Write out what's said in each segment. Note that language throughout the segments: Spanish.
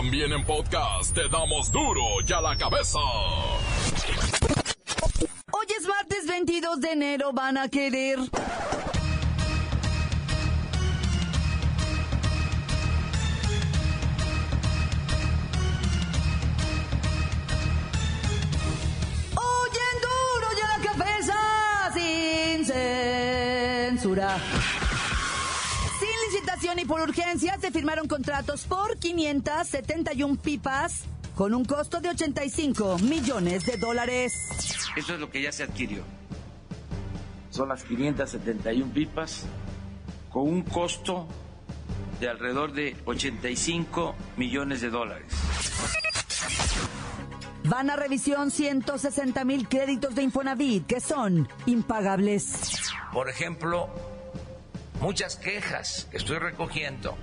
También en podcast te damos duro y a la cabeza. Hoy es martes 22 de enero, van a querer. Y por urgencia se firmaron contratos por 571 pipas con un costo de 85 millones de dólares. Eso es lo que ya se adquirió. Son las 571 pipas con un costo de alrededor de 85 millones de dólares. Van a revisión 160 mil créditos de Infonavit que son impagables. Por ejemplo, muchas quejas que estoy recogiendo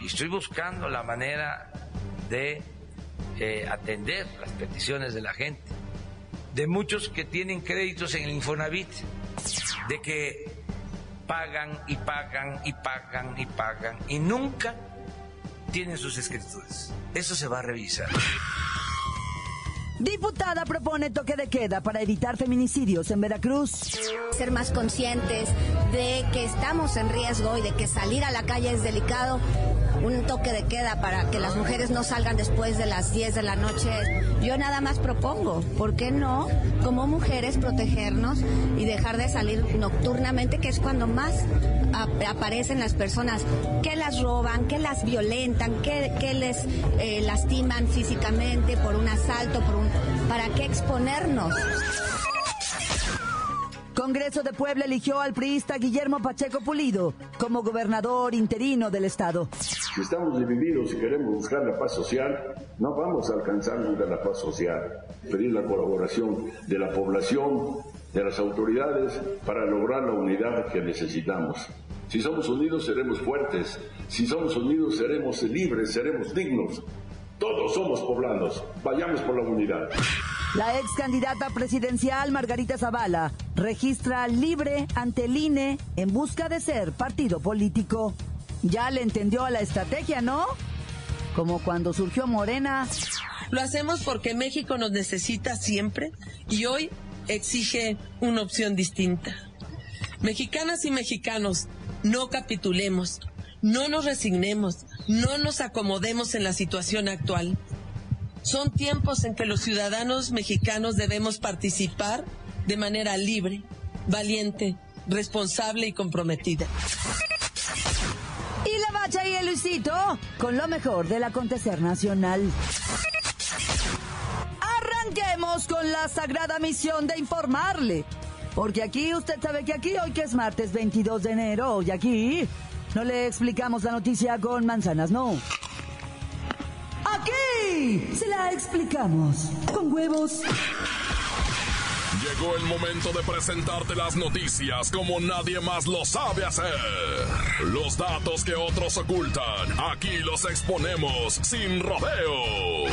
y estoy buscando la manera de eh, atender las peticiones de la gente, de muchos que tienen créditos en el Infonavit, de que pagan y pagan y pagan y pagan y nunca tienen sus escrituras. Eso se va a revisar. Diputada propone toque de queda para evitar feminicidios en Veracruz. Ser más conscientes de que estamos en riesgo y de que salir a la calle es delicado. Un toque de queda para que las mujeres no salgan después de las 10 de la noche. Yo nada más propongo, ¿por qué no? Como mujeres protegernos y dejar de salir nocturnamente, que es cuando más aparecen las personas que las roban, que las violentan, que, que les eh, lastiman físicamente por un asalto, por un... ¿Para qué exponernos? Congreso de Puebla eligió al priista Guillermo Pacheco Pulido como gobernador interino del estado. Si estamos divididos y queremos buscar la paz social, no vamos a alcanzar nunca la paz social. Pedir la colaboración de la población, de las autoridades, para lograr la unidad que necesitamos. Si somos unidos seremos fuertes, si somos unidos seremos libres, seremos dignos. Todos somos poblanos, vayamos por la unidad. La ex candidata presidencial Margarita Zavala registra libre ante el INE en busca de ser partido político. Ya le entendió a la estrategia, ¿no? Como cuando surgió Morena. Lo hacemos porque México nos necesita siempre y hoy exige una opción distinta. Mexicanas y mexicanos, no capitulemos, no nos resignemos, no nos acomodemos en la situación actual. Son tiempos en que los ciudadanos mexicanos debemos participar de manera libre, valiente, responsable y comprometida. Y la bacha y el Luisito con lo mejor del acontecer nacional. Con la sagrada misión de informarle. Porque aquí, usted sabe que aquí, hoy que es martes 22 de enero, hoy aquí, no le explicamos la noticia con manzanas, no. Aquí se la explicamos con huevos. Llegó el momento de presentarte las noticias como nadie más lo sabe hacer. Los datos que otros ocultan, aquí los exponemos sin rodeos.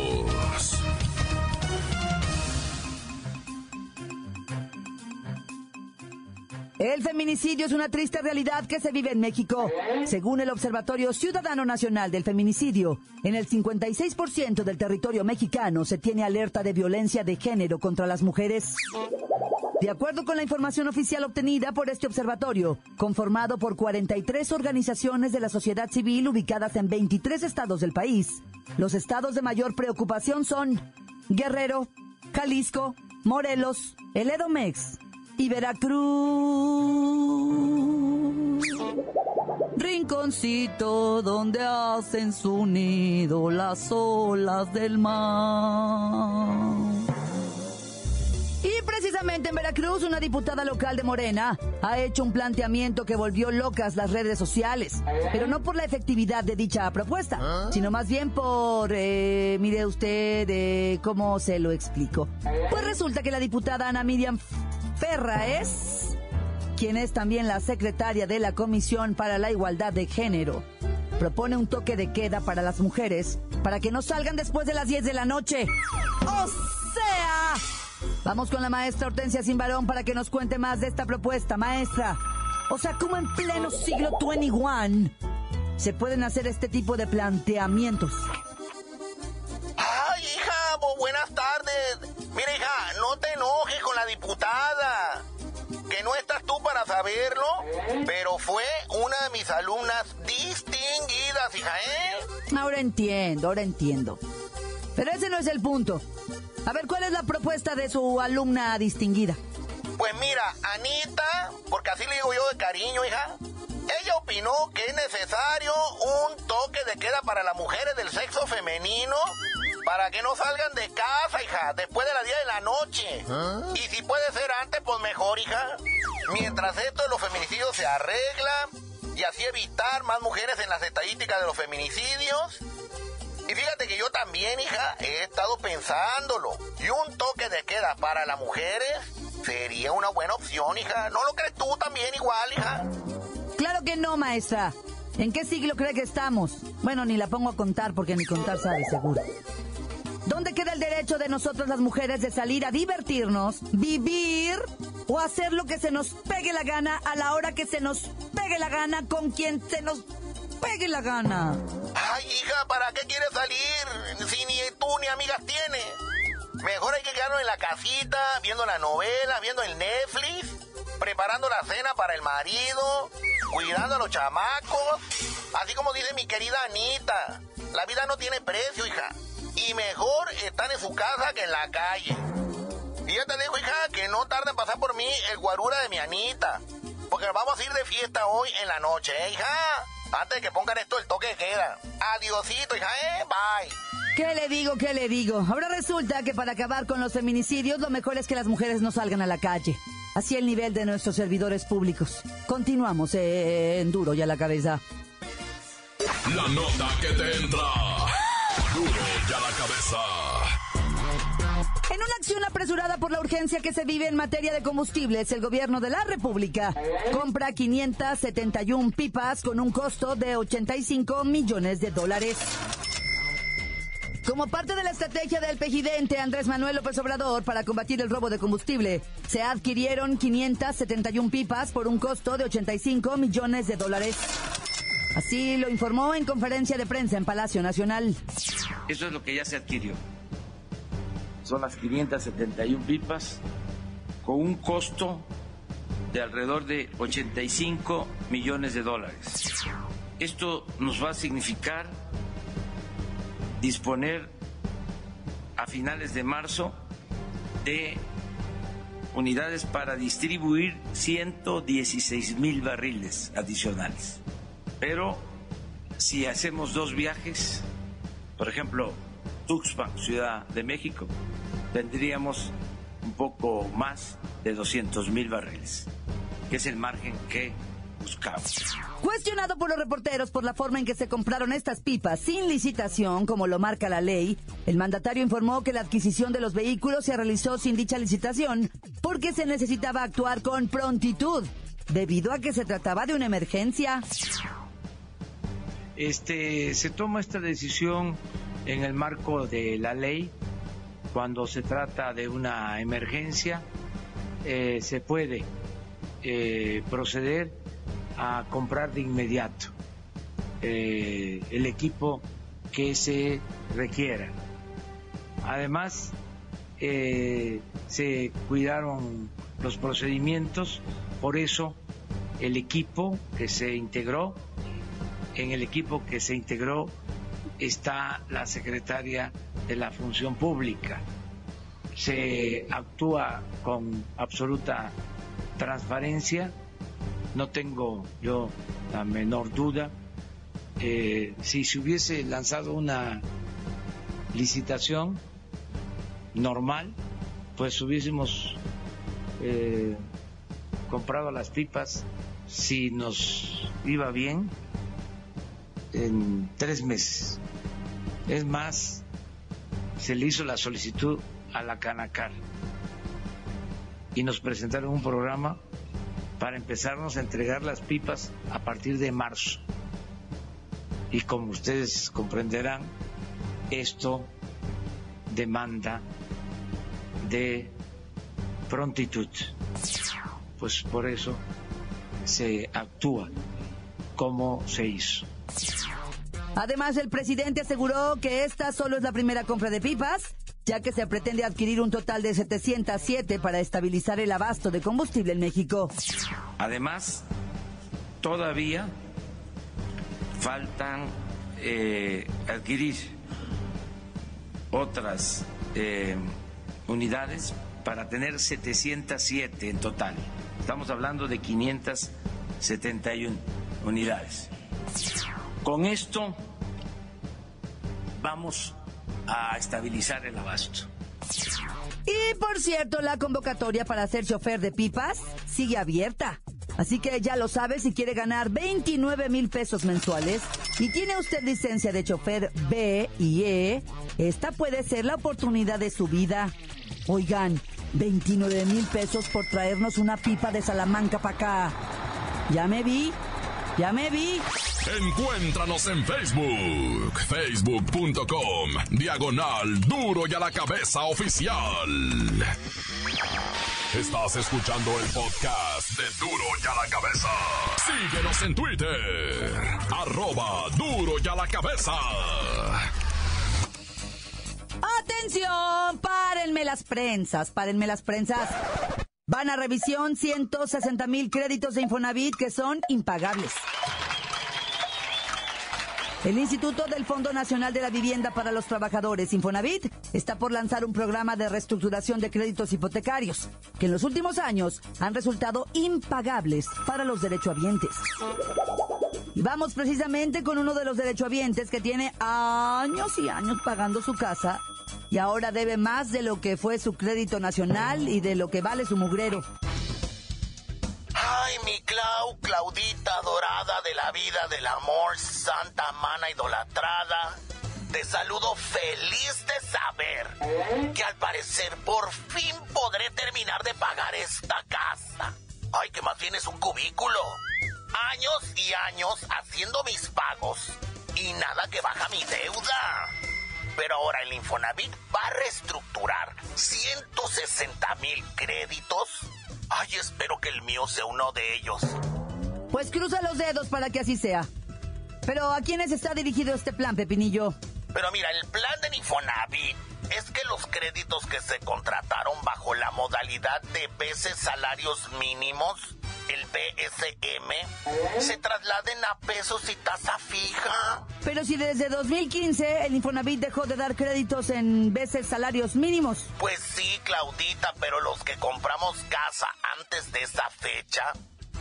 El feminicidio es una triste realidad que se vive en México. Según el Observatorio Ciudadano Nacional del Feminicidio, en el 56% del territorio mexicano se tiene alerta de violencia de género contra las mujeres. De acuerdo con la información oficial obtenida por este observatorio, conformado por 43 organizaciones de la sociedad civil ubicadas en 23 estados del país, los estados de mayor preocupación son Guerrero, Jalisco, Morelos, el Edomex y Veracruz. Rinconcito donde hacen su nido las olas del mar. Y precisamente en Veracruz, una diputada local de Morena ha hecho un planteamiento que volvió locas las redes sociales, pero no por la efectividad de dicha propuesta, sino más bien por, eh, mire usted, eh, ¿cómo se lo explico? Pues resulta que la diputada Ana Miriam Ferra es quien es también la secretaria de la Comisión para la Igualdad de Género, propone un toque de queda para las mujeres para que no salgan después de las 10 de la noche. O sea, vamos con la maestra Hortensia Simbarón para que nos cuente más de esta propuesta, maestra. O sea, ¿cómo en pleno siglo 21 se pueden hacer este tipo de planteamientos? Saberlo, pero fue una de mis alumnas distinguidas, hija, ¿eh? Ahora entiendo, ahora entiendo. Pero ese no es el punto. A ver, ¿cuál es la propuesta de su alumna distinguida? Pues mira, Anita, porque así le digo yo de cariño, hija, ella opinó que es necesario un toque de queda para las mujeres del sexo femenino para que no salgan de casa, hija, después de las 10 de la noche. ¿Ah? Y si puede ser antes, pues mejor, hija. Mientras esto de los feminicidios se arregla y así evitar más mujeres en las estadísticas de los feminicidios. Y fíjate que yo también, hija, he estado pensándolo. Y un toque de queda para las mujeres sería una buena opción, hija. ¿No lo crees tú también igual, hija? Claro que no, maestra. ¿En qué siglo cree que estamos? Bueno, ni la pongo a contar porque ni contar sabe seguro. ¿Dónde queda el derecho de nosotros las mujeres de salir a divertirnos, vivir o hacer lo que se nos pegue la gana a la hora que se nos pegue la gana con quien se nos pegue la gana? Ay, hija, ¿para qué quieres salir si ni tú ni amigas tienes? Mejor hay que quedarnos en la casita, viendo la novela, viendo el Netflix, preparando la cena para el marido, cuidando a los chamacos. Así como dice mi querida Anita, la vida no tiene precio, hija. Y mejor están en su casa que en la calle. Y yo te digo, hija, que no tarde en pasar por mí el guarura de mi Anita. Porque vamos a ir de fiesta hoy en la noche, ¿eh, hija? Antes de que pongan esto el toque queda. Adiosito, hija, ¿eh? Bye. ¿Qué le digo, qué le digo? Ahora resulta que para acabar con los feminicidios lo mejor es que las mujeres no salgan a la calle. Así el nivel de nuestros servidores públicos. Continuamos en duro y a la cabeza. La nota que te entra. Duro y a la cabeza. En una acción apresurada por la urgencia que se vive en materia de combustibles, el gobierno de la República compra 571 pipas con un costo de 85 millones de dólares. Como parte de la estrategia del presidente Andrés Manuel López Obrador para combatir el robo de combustible, se adquirieron 571 pipas por un costo de 85 millones de dólares. Así lo informó en conferencia de prensa en Palacio Nacional. Eso es lo que ya se adquirió. Son las 571 pipas con un costo de alrededor de 85 millones de dólares. Esto nos va a significar disponer a finales de marzo de unidades para distribuir 116 mil barriles adicionales. Pero si hacemos dos viajes, por ejemplo, Tuxpan, Ciudad de México, tendríamos un poco más de 200 mil barriles, que es el margen que buscamos. Cuestionado por los reporteros por la forma en que se compraron estas pipas sin licitación, como lo marca la ley, el mandatario informó que la adquisición de los vehículos se realizó sin dicha licitación porque se necesitaba actuar con prontitud, debido a que se trataba de una emergencia. Este, se toma esta decisión en el marco de la ley cuando se trata de una emergencia eh, se puede eh, proceder a comprar de inmediato eh, el equipo que se requiera. Además, se cuidaron los procedimientos, por eso el equipo que se integró, en el equipo que se integró está la secretaria de la Función Pública. Se actúa con absoluta transparencia no tengo yo la menor duda. Eh, si se hubiese lanzado una licitación normal, pues hubiésemos eh, comprado las pipas si nos iba bien en tres meses. Es más, se le hizo la solicitud a la Canacar y nos presentaron un programa para empezarnos a entregar las pipas a partir de marzo. Y como ustedes comprenderán, esto demanda de prontitud. Pues por eso se actúa como se hizo. Además, el presidente aseguró que esta solo es la primera compra de pipas, ya que se pretende adquirir un total de 707 para estabilizar el abasto de combustible en México. Además, todavía faltan eh, adquirir otras eh, unidades para tener 707 en total. Estamos hablando de 571 unidades. Con esto vamos a estabilizar el abasto. Y por cierto, la convocatoria para ser chofer de pipas sigue abierta. Así que ya lo sabe, si quiere ganar 29 mil pesos mensuales y tiene usted licencia de chofer B y E, esta puede ser la oportunidad de su vida. Oigan, 29 mil pesos por traernos una pipa de Salamanca para acá. Ya me vi, ya me vi. Encuéntranos en Facebook, facebook.com, diagonal duro y a la cabeza oficial. Estás escuchando el podcast de Duro y a la cabeza. Síguenos en Twitter, arroba duro y a la cabeza. Atención, párenme las prensas, párenme las prensas. Van a revisión 160 mil créditos de Infonavit que son impagables. El Instituto del Fondo Nacional de la Vivienda para los Trabajadores, Infonavit, está por lanzar un programa de reestructuración de créditos hipotecarios, que en los últimos años han resultado impagables para los derechohabientes. Y vamos precisamente con uno de los derechohabientes que tiene años y años pagando su casa y ahora debe más de lo que fue su crédito nacional y de lo que vale su mugrero. Ay, mi Clau, Claudita dorada de la vida, del amor, santa mana idolatrada. Te saludo feliz de saber que al parecer por fin podré terminar de pagar esta casa. Ay, que más bien es un cubículo. Años y años haciendo mis pagos y nada que baja mi deuda. Pero ahora el Infonavit va a reestructurar 160 mil créditos. Ay, espero que el mío sea uno de ellos. Pues cruza los dedos para que así sea. Pero ¿a quiénes está dirigido este plan, Pepinillo? Pero mira, el plan de Infonavit es que los créditos que se contrataron bajo la modalidad de veces salarios mínimos, el BSM, se trasladen a pesos y tasa fija. Pero si desde 2015 el Infonavit dejó de dar créditos en veces salarios mínimos. Pues sí, Claudita, pero los que compramos casa antes de esa fecha,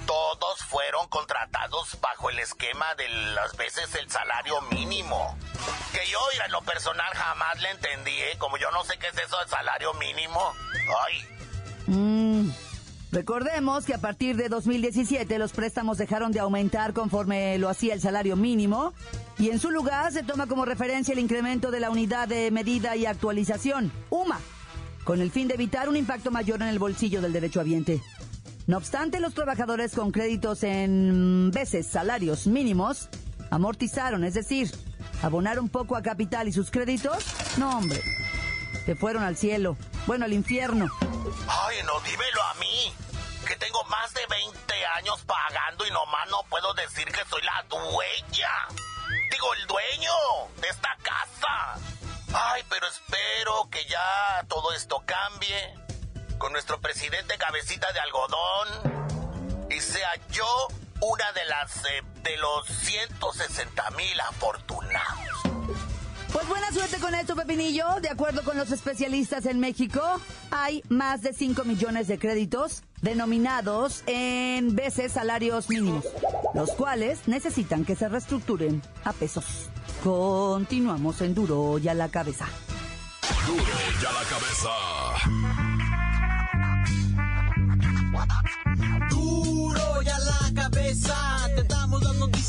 todos fueron contratados bajo el esquema de las veces el salario mínimo. Que yo, en lo personal jamás le entendí, ¿eh? Como yo no sé qué es eso del salario mínimo. Ay. Mm, Recordemos que a partir de 2017 los préstamos dejaron de aumentar conforme lo hacía el salario mínimo y en su lugar se toma como referencia el incremento de la unidad de medida y actualización, UMA, con el fin de evitar un impacto mayor en el bolsillo del derechohabiente. No obstante, los trabajadores con créditos en veces salarios mínimos amortizaron, es decir, abonaron poco a capital y sus créditos, no hombre, se fueron al cielo, bueno, al infierno. Ay, no, dímelo a mí. Más de 20 años pagando y nomás no puedo decir que soy la dueña. Digo, el dueño de esta casa. Ay, pero espero que ya todo esto cambie. Con nuestro presidente cabecita de algodón. Y sea yo una de las eh, de los 160 mil afortunados. Pues buena suerte con esto, Pepinillo. De acuerdo con los especialistas en México, hay más de 5 millones de créditos denominados en veces salarios mínimos, los cuales necesitan que se reestructuren a pesos. Continuamos en Duro y a la cabeza. Duro y a la cabeza.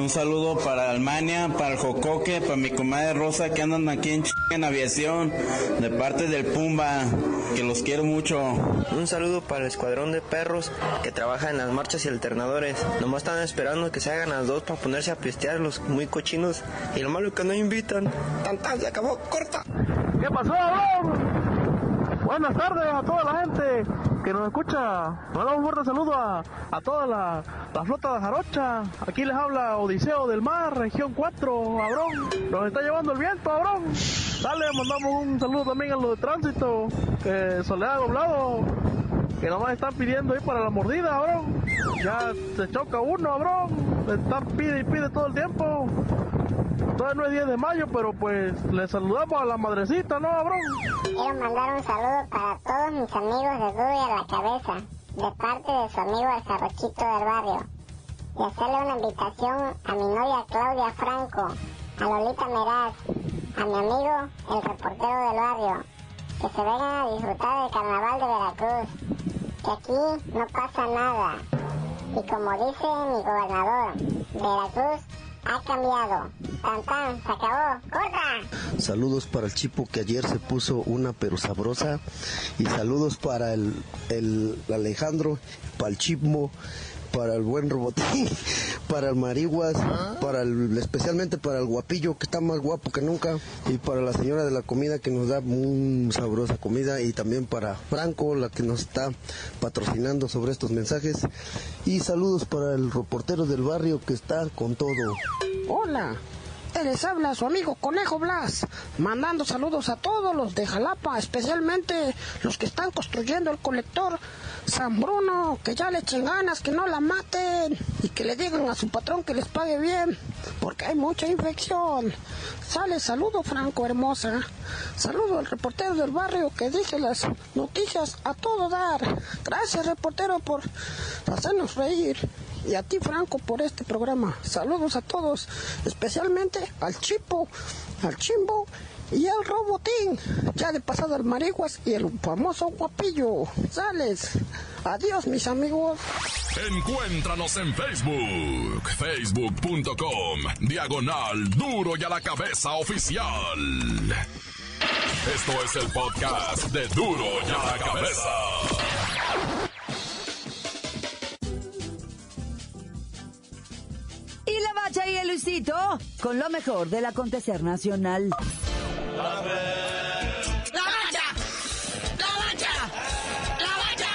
Un saludo para Alemania, para el Jocoque, para mi comadre Rosa que andan aquí en, en aviación, de parte del Pumba, que los quiero mucho. Un saludo para el escuadrón de perros que trabaja en las marchas y alternadores. Nomás están esperando que se hagan las dos para ponerse a pistear los muy cochinos. Y lo malo es que no invitan. Tan tan, se acabó, corta. ¿Qué pasó? Buenas tardes a toda la gente que nos escucha. Mandamos un fuerte saludo a, a toda la, la flota de Jarocha. Aquí les habla Odiseo del Mar, región 4, Abrón. Nos está llevando el viento, Abrón. Dale, mandamos un saludo también a los de tránsito, que Soledad Doblado, que nomás están pidiendo ahí para la mordida, Abrón. Ya se choca uno, Abrón. Están pide y pide todo el tiempo. Todavía no es 10 de mayo, pero pues le saludamos a la madrecita, ¿no, Abrón? Quiero mandar un saludo para todos mis amigos de y a la Cabeza, de parte de su amigo el Jarrochito del barrio. Y hacerle una invitación a mi novia Claudia Franco, a Lolita Meraz, a mi amigo el reportero del barrio, que se vengan a disfrutar del carnaval de Veracruz, que aquí no pasa nada. Y como dice mi gobernador, Veracruz ha cambiado. Tan tan, se acabó. Saludos para el Chipo que ayer se puso una pero sabrosa. Y saludos para el, el Alejandro, para el Chipmo, para el buen Robotín, para el Mariguas, para el, especialmente para el guapillo que está más guapo que nunca. Y para la señora de la comida que nos da muy sabrosa comida. Y también para Franco, la que nos está patrocinando sobre estos mensajes. Y saludos para el reportero del barrio que está con todo. Hola, les habla su amigo Conejo Blas, mandando saludos a todos los de Jalapa, especialmente los que están construyendo el colector San Bruno, que ya le echen ganas, que no la maten y que le digan a su patrón que les pague bien, porque hay mucha infección. Sale, saludo Franco hermosa, saludo al reportero del barrio que dice las noticias a todo dar. Gracias reportero por hacernos reír. Y a ti, Franco, por este programa. Saludos a todos, especialmente al Chipo, al Chimbo y al Robotín. Ya de pasado al Mariguas y el famoso Guapillo. Sales. Adiós, mis amigos. Encuéntranos en Facebook, facebook.com, diagonal duro y a la cabeza oficial. Esto es el podcast de duro y a la cabeza. Luisito con lo mejor del acontecer nacional. ¡La bacha! ¡La bacha! ¡La bacha!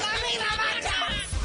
¡Dame la bacha!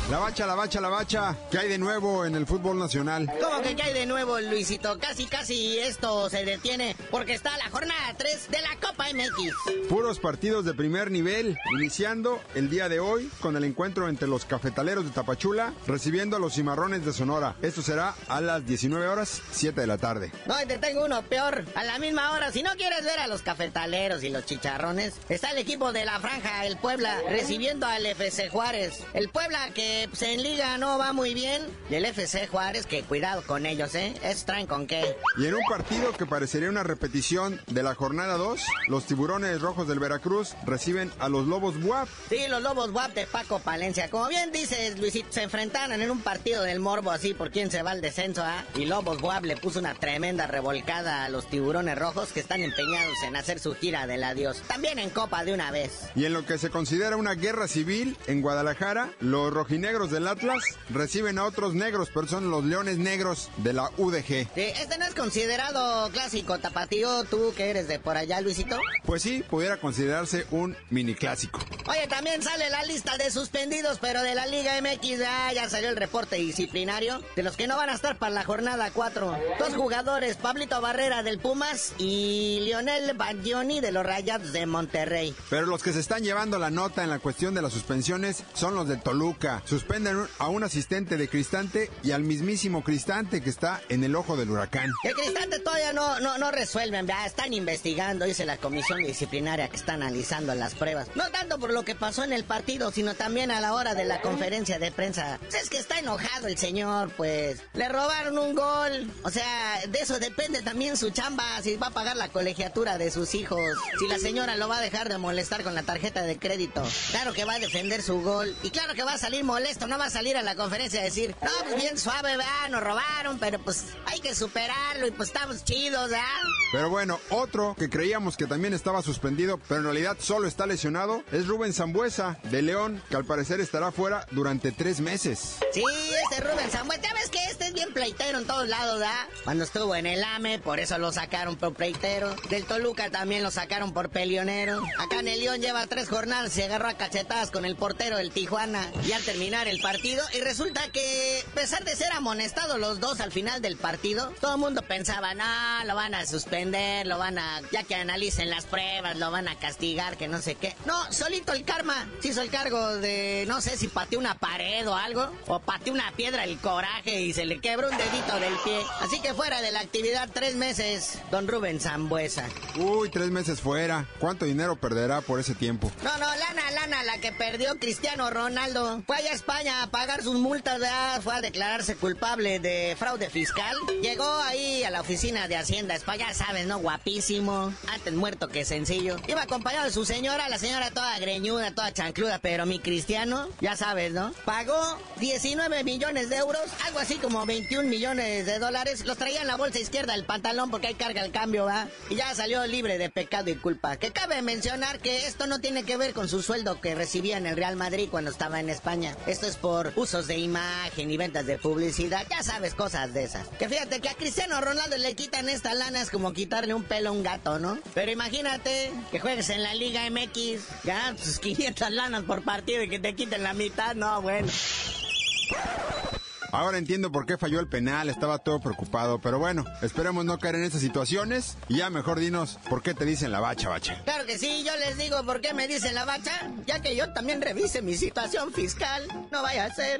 La bacha, la bacha, la bacha. ¿Qué hay de nuevo en el fútbol nacional? ¿Cómo que qué hay de nuevo, Luisito? Casi, casi esto se detiene porque está la jornada 3 de la Copa MX. Puros partidos de primer nivel, iniciando el día de hoy con el encuentro entre los cafetaleros de Tapachula recibiendo a los cimarrones de Sonora. Esto será a las 19 horas, 7 de la tarde. No, y te tengo uno peor. A la misma hora, si no quieres ver a los cafetaleros y los chicharrones, está el equipo de la franja, el Puebla, recibiendo al FC Juárez. El Puebla que pues, en liga no va muy bien. Y el FC Juárez, que cuidado con ellos, ¿eh? Es traen con qué. Y en un partido que parecería una repetición de la jornada 2, los tiburones rojos del Veracruz reciben a los lobos Buap. Sí, los Lobos Guap de Paco Palencia. Como bien dices, Luisito, se enfrentaron en un partido del Morbo así por quién se va al descenso, ¿ah? Y Lobos Guap le puso una tremenda revolcada a los tiburones rojos que están empeñados en hacer su gira del adiós. También en Copa de una vez. Y en lo que se considera una guerra civil en Guadalajara, los rojinegros del Atlas reciben a otros negros, pero son los leones negros de la UDG. Sí, este no es considerado clásico tapatío, tú que eres de por allá, Luisito. Pues sí, pudiera considerarse un mini clásico. Oye, también sale la lista de suspendidos, pero de la Liga MX ah, ya salió el reporte disciplinario de los que no van a estar para la jornada 4. Dos jugadores, Pablito Barrera del Pumas y Lionel Baglioni de los Rayados de Monterrey. Pero los que se están llevando la nota en la cuestión de las suspensiones son los del Toluca. suspenden a un asistente de Cristante y al mismísimo Cristante que está en el ojo del huracán. El Cristante todavía no, no, no están investigando, dice la comisión disciplinaria que está analizando las pruebas. No tanto por lo que pasó en el partido, sino también a la hora de la conferencia de prensa. Pues es que está enojado el señor, pues. Le robaron un gol. O sea, de eso depende también su chamba, si va a pagar la colegiatura de sus hijos. Si la señora lo va a dejar de molestar con la tarjeta de crédito. Claro que va a defender su gol. Y claro que va a salir molesto, no va a salir a la conferencia a decir, no, pues bien suave, ¿verdad? Nos robaron, pero pues hay que superarlo y pues estamos chidos, ¿verdad? Pero bueno, otro que creíamos que también estaba suspendido, pero en realidad solo está lesionado, es Rubén Zambuesa, de León, que al parecer estará fuera durante tres meses. Sí, este Rubén Zambuesa, ya ves que este es bien pleitero en todos lados, ¿verdad? Cuando estuvo en el AME, por eso lo sacaron por pleitero. Del Toluca también lo sacaron por pelionero. Acá en el León lleva tres jornadas, se agarró a cachetadas con el portero del Tijuana. Y al terminar el partido, y resulta que, a pesar de ser amonestados los dos al final del partido, todo el mundo pensaba, no, lo van a suspender, lo van a, ya que analicen las pruebas, lo van a castigar, que no sé qué. No, solito el karma se hizo el cargo de, no sé si pateó una pared o algo, o pateó una piedra el coraje y se le quebró un dedito del pie. Así que fuera de la actividad tres meses, don Rubén Zambuesa. Uy, tres meses fuera. ¿Cuánto dinero perderá por ese tiempo? No, no, lana, lana, la que perdió Cristiano Ronaldo. Fue allá a España a pagar sus multas, ¿verdad? fue a declararse culpable de fraude fiscal. Llegó ahí a la oficina de Hacienda España, sabes, ¿no? Guapísimo. Antes muerto que sencillo. Iba acompañado de su señora, la señora toda greñuda, toda chancluda, pero mi Cristiano, ya sabes, ¿no? Pagó 19 millones de euros, algo así como 21 millones de dólares. Los traía en la bolsa izquierda del pantalón porque ahí carga el cambio, ¿va? Y ya salió libre de pecado y culpa. Que cabe mencionar que esto no tiene que ver con su sueldo que recibía en el Real Madrid cuando estaba en España. Esto es por usos de imagen y ventas de publicidad. Ya sabes, cosas de esas. Que fíjate que a Cristiano Ronaldo le quitan esta lana es como quitarle un pelo a un gato, ¿no? Pero imagínate que juegues en la Liga MX, ganas sus 500 lanas por partido y que te quiten la mitad. No, bueno. Ahora entiendo por qué falló el penal, estaba todo preocupado, pero bueno, esperemos no caer en esas situaciones y ya mejor dinos por qué te dicen la bacha, bacha. Claro que sí, yo les digo por qué me dicen la bacha, ya que yo también revise mi situación fiscal, no vaya a ser.